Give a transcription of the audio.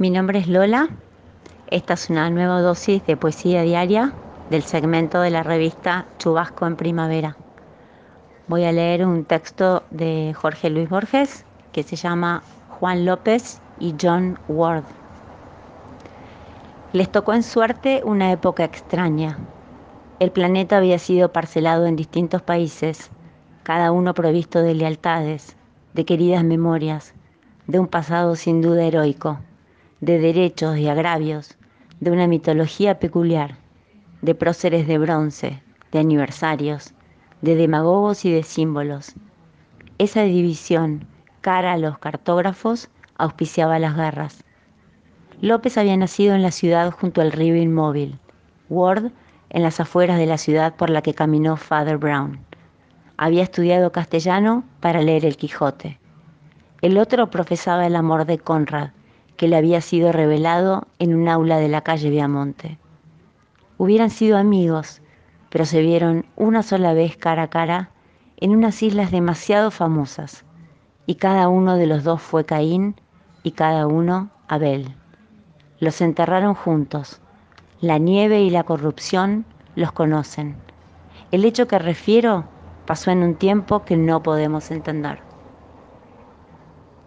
Mi nombre es Lola. Esta es una nueva dosis de poesía diaria del segmento de la revista Chubasco en Primavera. Voy a leer un texto de Jorge Luis Borges que se llama Juan López y John Ward. Les tocó en suerte una época extraña. El planeta había sido parcelado en distintos países, cada uno provisto de lealtades, de queridas memorias, de un pasado sin duda heroico, de derechos y agravios, de una mitología peculiar, de próceres de bronce, de aniversarios, de demagogos y de símbolos. Esa división, cara a los cartógrafos, auspiciaba las guerras. López había nacido en la ciudad junto al río inmóvil, Ward en las afueras de la ciudad por la que caminó Father Brown. Había estudiado castellano para leer el Quijote. El otro profesaba el amor de Conrad, que le había sido revelado en un aula de la calle Viamonte. Hubieran sido amigos, pero se vieron una sola vez cara a cara en unas islas demasiado famosas, y cada uno de los dos fue Caín y cada uno Abel. Los enterraron juntos. La nieve y la corrupción los conocen. El hecho que refiero pasó en un tiempo que no podemos entender.